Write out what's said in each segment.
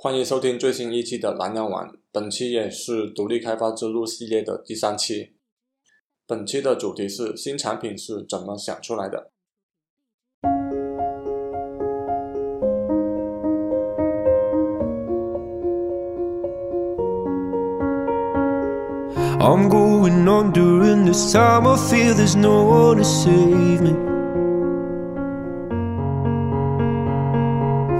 欢迎收听最新一期的蓝洋网，本期也是独立开发之路系列的第三期。本期的主题是新产品是怎么想出来的。I'm going on during this time. I feel there's no one to save me.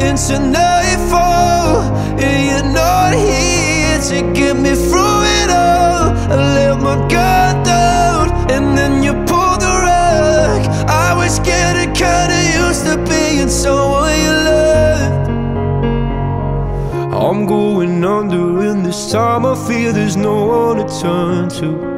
into nightfall, and you're not here to get me through it all. I let my guard down, and then you pulled the rug. I was getting kinda used to being someone you loved. I'm going under, and this time I feel there's no one to turn to.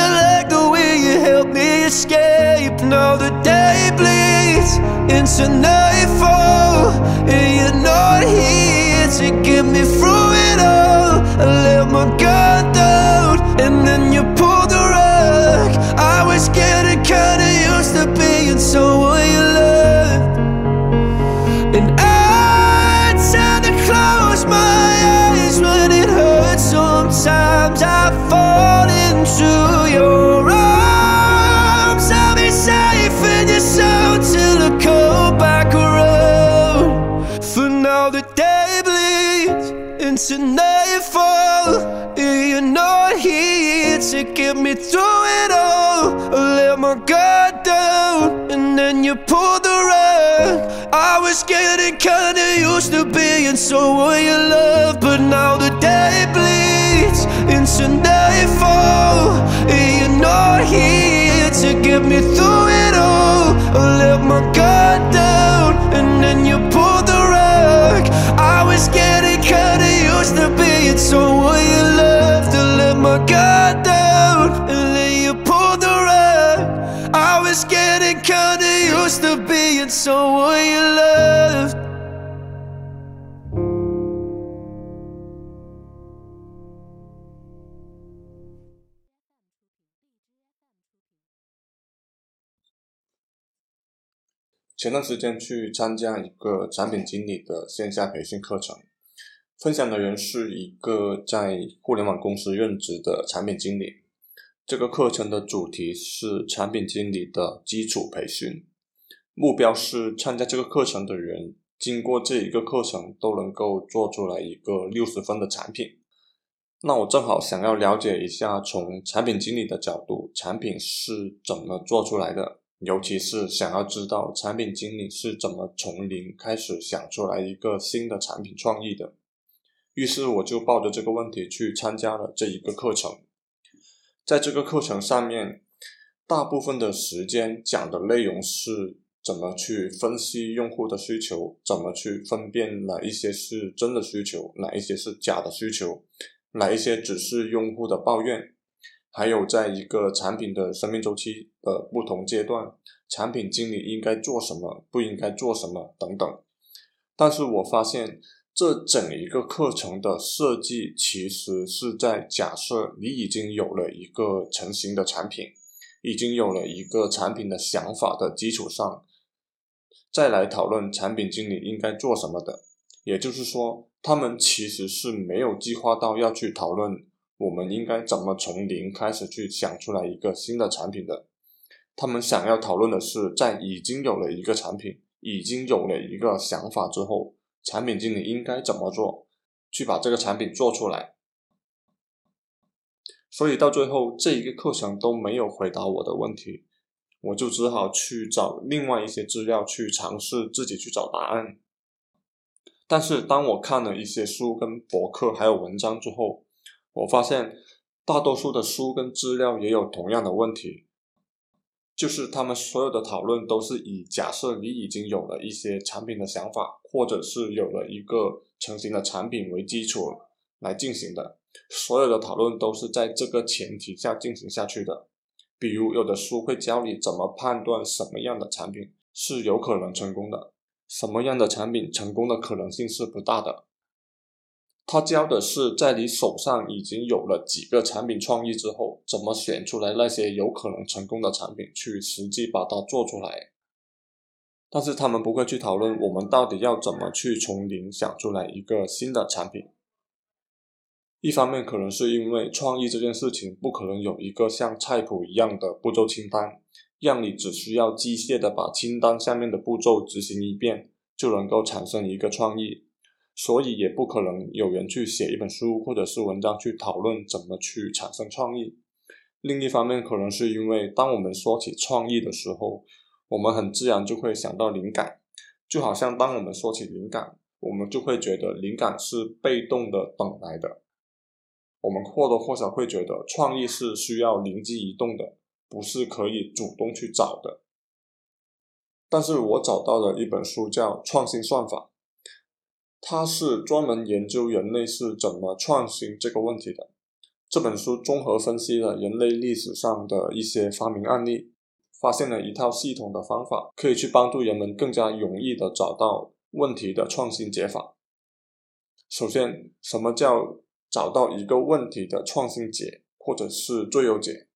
help me escape. Now the day bleeds into nightfall, and you're not here to get me through it all. I let my guard down, and then you pulled the rug. I was getting kinda used to being someone you get me through it all. I let my guard down, and then you pulled the rug. I was getting kinda used to being someone you love, but now the day bleeds into nightfall. and You're not here to get me through it all. I let my guard down, and then you pulled the rug. I was getting kinda used to being someone you loved. To let my guard 前段时间去参加一个产品经理的线下培训课程，分享的人是一个在互联网公司任职的产品经理。这个课程的主题是产品经理的基础培训，目标是参加这个课程的人经过这一个课程都能够做出来一个六十分的产品。那我正好想要了解一下，从产品经理的角度，产品是怎么做出来的？尤其是想要知道产品经理是怎么从零开始想出来一个新的产品创意的。于是我就抱着这个问题去参加了这一个课程。在这个课程上面，大部分的时间讲的内容是怎么去分析用户的需求，怎么去分辨哪一些是真的需求，哪一些是假的需求，哪一些只是用户的抱怨。还有，在一个产品的生命周期的不同阶段，产品经理应该做什么，不应该做什么等等。但是我发现，这整一个课程的设计，其实是在假设你已经有了一个成型的产品，已经有了一个产品的想法的基础上，再来讨论产品经理应该做什么的。也就是说，他们其实是没有计划到要去讨论。我们应该怎么从零开始去想出来一个新的产品的？他们想要讨论的是，在已经有了一个产品，已经有了一个想法之后，产品经理应该怎么做，去把这个产品做出来。所以到最后，这一个课程都没有回答我的问题。我就只好去找另外一些资料去尝试自己去找答案。但是当我看了一些书、跟博客还有文章之后，我发现大多数的书跟资料也有同样的问题，就是他们所有的讨论都是以假设你已经有了一些产品的想法，或者是有了一个成型的产品为基础来进行的。所有的讨论都是在这个前提下进行下去的。比如，有的书会教你怎么判断什么样的产品是有可能成功的。什么样的产品成功的可能性是不大的？他教的是在你手上已经有了几个产品创意之后，怎么选出来那些有可能成功的产品，去实际把它做出来。但是他们不会去讨论我们到底要怎么去从零想出来一个新的产品。一方面可能是因为创意这件事情不可能有一个像菜谱一样的步骤清单。让你只需要机械的把清单下面的步骤执行一遍，就能够产生一个创意，所以也不可能有人去写一本书或者是文章去讨论怎么去产生创意。另一方面，可能是因为当我们说起创意的时候，我们很自然就会想到灵感，就好像当我们说起灵感，我们就会觉得灵感是被动的等来的，我们或多或少会觉得创意是需要灵机一动的。不是可以主动去找的，但是我找到了一本书叫《创新算法》，它是专门研究人类是怎么创新这个问题的。这本书综合分析了人类历史上的一些发明案例，发现了一套系统的方法，可以去帮助人们更加容易的找到问题的创新解法。首先，什么叫找到一个问题的创新解，或者是最优解？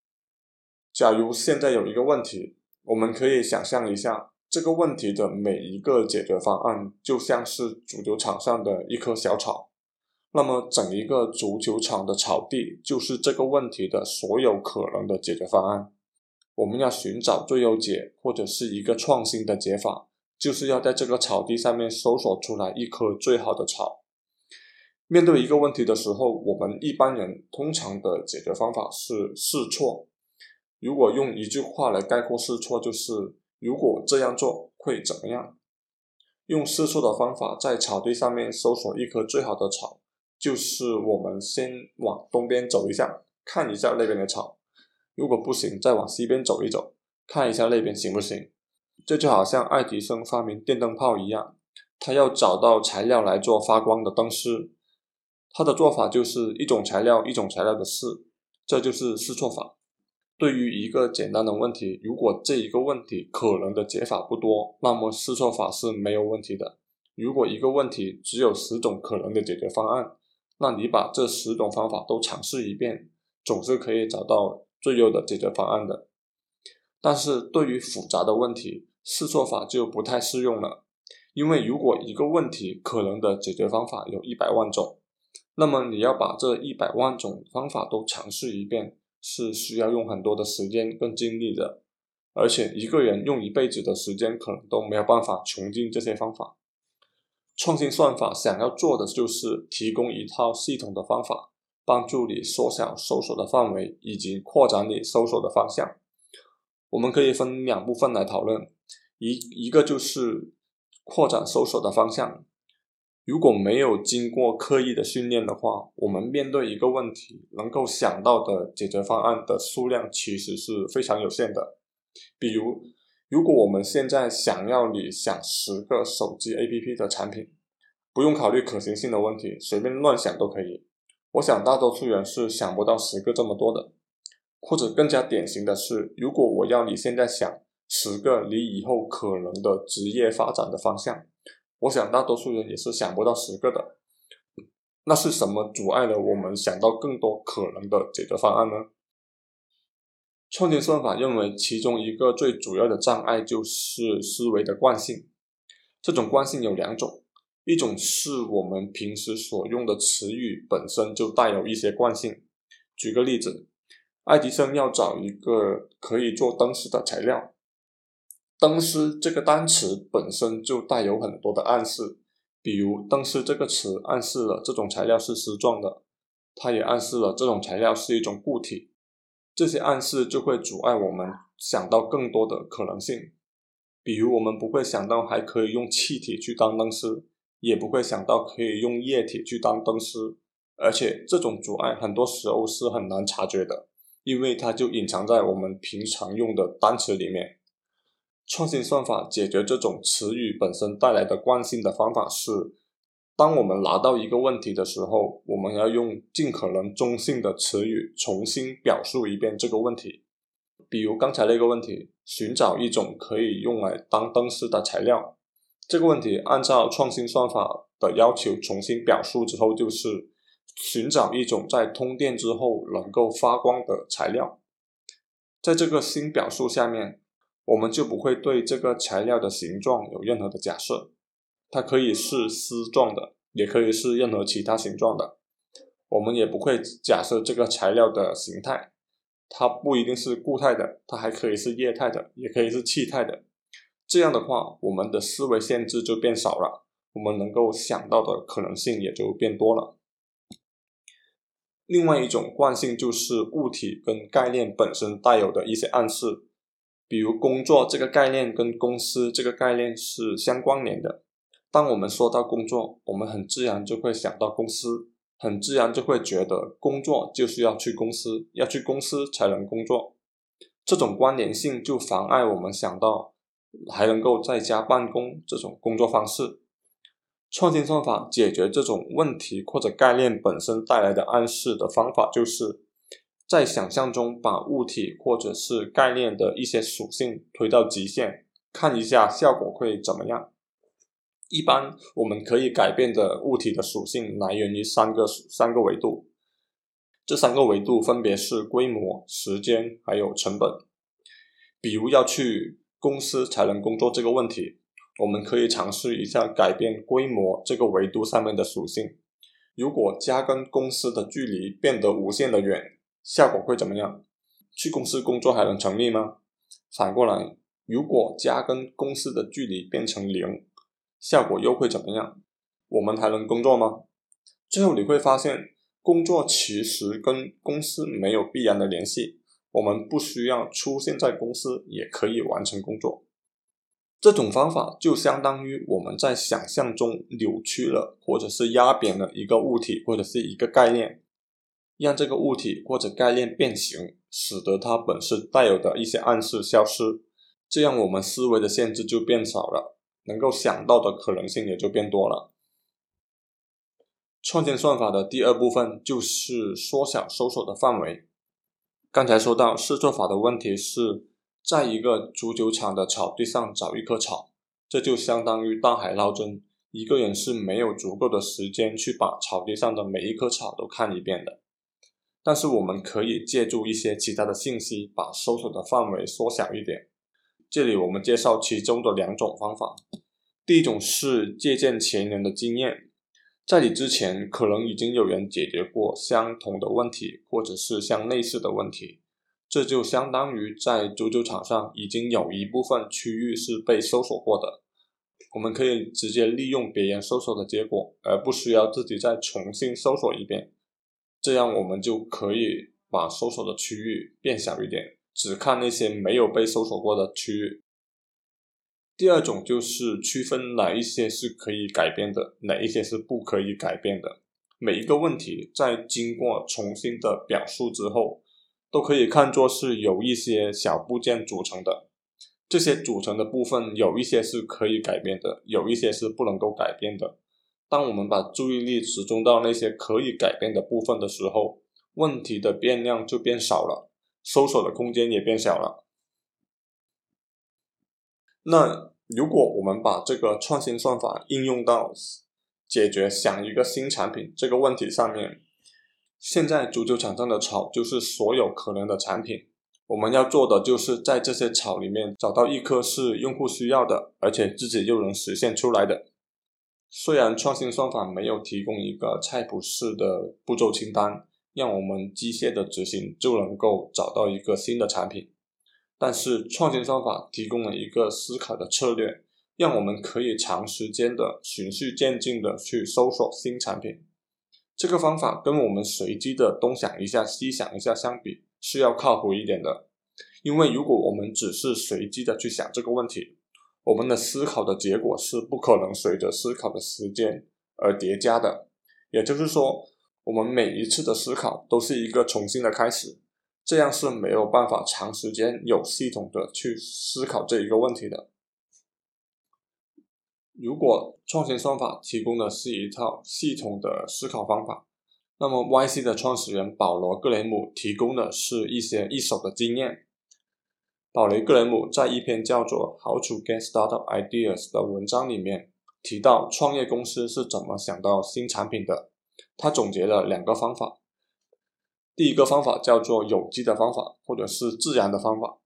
假如现在有一个问题，我们可以想象一下，这个问题的每一个解决方案就像是足球场上的一棵小草，那么整一个足球场的草地就是这个问题的所有可能的解决方案。我们要寻找最优解或者是一个创新的解法，就是要在这个草地上面搜索出来一棵最好的草。面对一个问题的时候，我们一般人通常的解决方法是试错。如果用一句话来概括试错，就是如果这样做会怎么样？用试错的方法在草堆上面搜索一棵最好的草，就是我们先往东边走一下，看一下那边的草，如果不行，再往西边走一走，看一下那边行不行。这就好像爱迪生发明电灯泡一样，他要找到材料来做发光的灯丝，他的做法就是一种材料一种材料的试，这就是试错法。对于一个简单的问题，如果这一个问题可能的解法不多，那么试错法是没有问题的。如果一个问题只有十种可能的解决方案，那你把这十种方法都尝试一遍，总是可以找到最优的解决方案的。但是对于复杂的问题，试错法就不太适用了，因为如果一个问题可能的解决方法有一百万种，那么你要把这一百万种方法都尝试一遍。是需要用很多的时间跟精力的，而且一个人用一辈子的时间可能都没有办法穷尽这些方法。创新算法想要做的就是提供一套系统的方法，帮助你缩小搜索的范围以及扩展你搜索的方向。我们可以分两部分来讨论，一一个就是扩展搜索的方向。如果没有经过刻意的训练的话，我们面对一个问题，能够想到的解决方案的数量其实是非常有限的。比如，如果我们现在想要你想十个手机 APP 的产品，不用考虑可行性的问题，随便乱想都可以。我想大多数人是想不到十个这么多的。或者更加典型的是，如果我要你现在想十个你以后可能的职业发展的方向。我想大多数人也是想不到十个的，那是什么阻碍了我们想到更多可能的解决方案呢？创新算法认为，其中一个最主要的障碍就是思维的惯性。这种惯性有两种，一种是我们平时所用的词语本身就带有一些惯性。举个例子，爱迪生要找一个可以做灯丝的材料。灯丝这个单词本身就带有很多的暗示，比如灯丝这个词暗示了这种材料是丝状的，它也暗示了这种材料是一种固体。这些暗示就会阻碍我们想到更多的可能性。比如，我们不会想到还可以用气体去当灯丝，也不会想到可以用液体去当灯丝。而且，这种阻碍很多时候是很难察觉的，因为它就隐藏在我们平常用的单词里面。创新算法解决这种词语本身带来的惯性的方法是：当我们拿到一个问题的时候，我们要用尽可能中性的词语重新表述一遍这个问题。比如刚才那个问题，寻找一种可以用来当灯丝的材料。这个问题按照创新算法的要求重新表述之后，就是寻找一种在通电之后能够发光的材料。在这个新表述下面。我们就不会对这个材料的形状有任何的假设，它可以是丝状的，也可以是任何其他形状的。我们也不会假设这个材料的形态，它不一定是固态的，它还可以是液态的，也可以是气态的。这样的话，我们的思维限制就变少了，我们能够想到的可能性也就变多了。另外一种惯性就是物体跟概念本身带有的一些暗示。比如工作这个概念跟公司这个概念是相关联的。当我们说到工作，我们很自然就会想到公司，很自然就会觉得工作就是要去公司，要去公司才能工作。这种关联性就妨碍我们想到还能够在家办公这种工作方式。创新算法解决这种问题或者概念本身带来的暗示的方法就是。在想象中把物体或者是概念的一些属性推到极限，看一下效果会怎么样。一般我们可以改变的物体的属性来源于三个三个维度，这三个维度分别是规模、时间还有成本。比如要去公司才能工作这个问题，我们可以尝试一下改变规模这个维度上面的属性。如果家跟公司的距离变得无限的远。效果会怎么样？去公司工作还能成立吗？反过来，如果家跟公司的距离变成零，效果又会怎么样？我们还能工作吗？最后你会发现，工作其实跟公司没有必然的联系，我们不需要出现在公司也可以完成工作。这种方法就相当于我们在想象中扭曲了或者是压扁了一个物体或者是一个概念。让这个物体或者概念变形，使得它本身带有的一些暗示消失，这样我们思维的限制就变少了，能够想到的可能性也就变多了。创建算法的第二部分就是缩小搜索的范围。刚才说到试错法的问题是在一个足球场的草地上找一棵草，这就相当于大海捞针，一个人是没有足够的时间去把草地上的每一棵草都看一遍的。但是我们可以借助一些其他的信息，把搜索的范围缩小一点。这里我们介绍其中的两种方法。第一种是借鉴前人的经验，在你之前可能已经有人解决过相同的问题，或者是相类似的问题，这就相当于在足球场上已经有一部分区域是被搜索过的。我们可以直接利用别人搜索的结果，而不需要自己再重新搜索一遍。这样我们就可以把搜索的区域变小一点，只看那些没有被搜索过的区域。第二种就是区分哪一些是可以改变的，哪一些是不可以改变的。每一个问题在经过重新的表述之后，都可以看作是由一些小部件组成的。这些组成的部分有一些是可以改变的，有一些是不能够改变的。当我们把注意力集中到那些可以改变的部分的时候，问题的变量就变少了，搜索的空间也变小了。那如果我们把这个创新算法应用到解决想一个新产品这个问题上面，现在足球场上的草就是所有可能的产品，我们要做的就是在这些草里面找到一棵是用户需要的，而且自己又能实现出来的。虽然创新算法没有提供一个菜谱式的步骤清单，让我们机械的执行就能够找到一个新的产品，但是创新算法提供了一个思考的策略，让我们可以长时间的循序渐进的去搜索新产品。这个方法跟我们随机的东想一下西想一下相比，是要靠谱一点的。因为如果我们只是随机的去想这个问题，我们的思考的结果是不可能随着思考的时间而叠加的。也就是说，我们每一次的思考都是一个重新的开始，这样是没有办法长时间有系统的去思考这一个问题的。如果创新算法提供的是一套系统的思考方法，那么 YC 的创始人保罗·格雷姆提供的是一些一手的经验。保雷·格雷姆在一篇叫做《How to Get Startup Ideas》的文章里面提到，创业公司是怎么想到新产品的。他总结了两个方法，第一个方法叫做有机的方法，或者是自然的方法。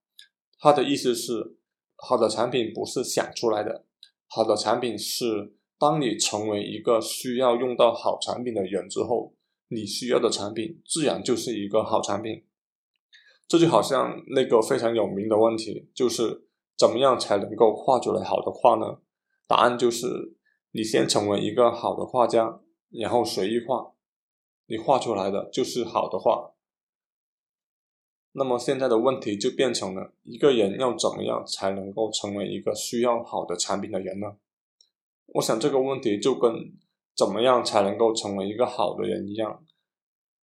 他的意思是，好的产品不是想出来的。好的产品是，当你成为一个需要用到好产品的人之后，你需要的产品自然就是一个好产品。这就好像那个非常有名的问题，就是怎么样才能够画出来好的画呢？答案就是，你先成为一个好的画家，然后随意画，你画出来的就是好的画。那么现在的问题就变成了一个人要怎么样才能够成为一个需要好的产品的人呢？我想这个问题就跟怎么样才能够成为一个好的人一样，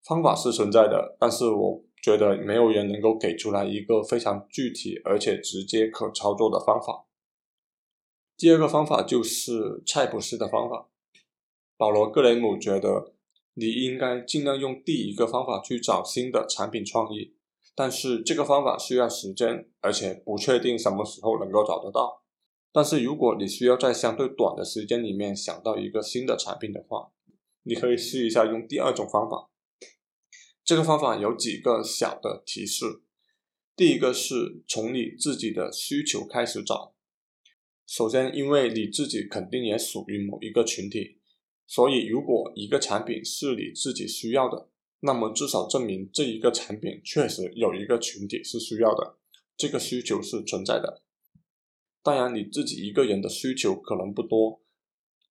方法是存在的，但是我觉得没有人能够给出来一个非常具体而且直接可操作的方法。第二个方法就是菜谱式的方法。保罗·格雷姆觉得你应该尽量用第一个方法去找新的产品创意。但是这个方法需要时间，而且不确定什么时候能够找得到。但是如果你需要在相对短的时间里面想到一个新的产品的话，你可以试一下用第二种方法。这个方法有几个小的提示。第一个是从你自己的需求开始找。首先，因为你自己肯定也属于某一个群体，所以如果一个产品是你自己需要的。那么至少证明这一个产品确实有一个群体是需要的，这个需求是存在的。当然你自己一个人的需求可能不多，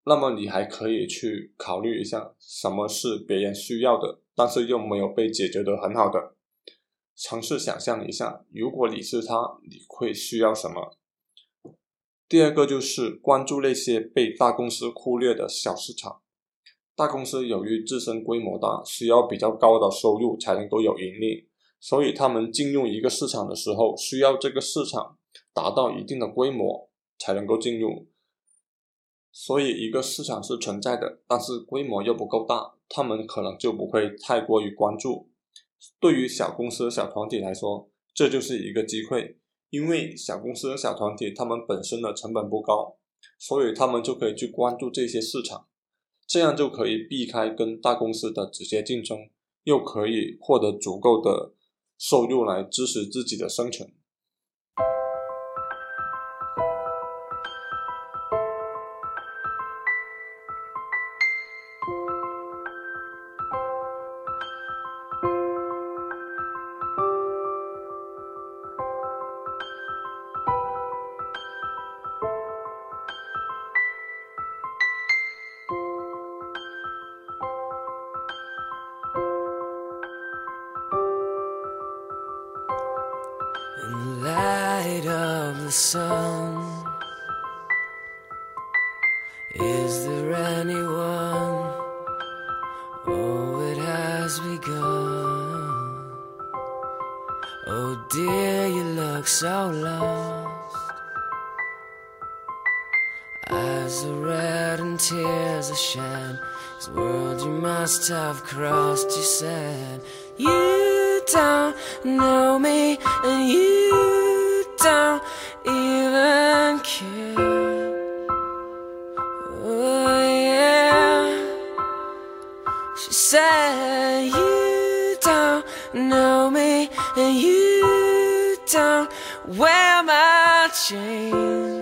那么你还可以去考虑一下什么是别人需要的，但是又没有被解决的很好的。尝试想象一下，如果你是他，你会需要什么？第二个就是关注那些被大公司忽略的小市场。大公司由于自身规模大，需要比较高的收入才能够有盈利，所以他们进入一个市场的时候，需要这个市场达到一定的规模才能够进入。所以一个市场是存在的，但是规模又不够大，他们可能就不会太过于关注。对于小公司、小团体来说，这就是一个机会，因为小公司、小团体他们本身的成本不高，所以他们就可以去关注这些市场。这样就可以避开跟大公司的直接竞争，又可以获得足够的收入来支持自己的生存。Eyes are red and tears are shed. This world you must have crossed, you said. You don't know me, and you don't even care. Oh, yeah. She said, You don't know me, and you don't wear my chains.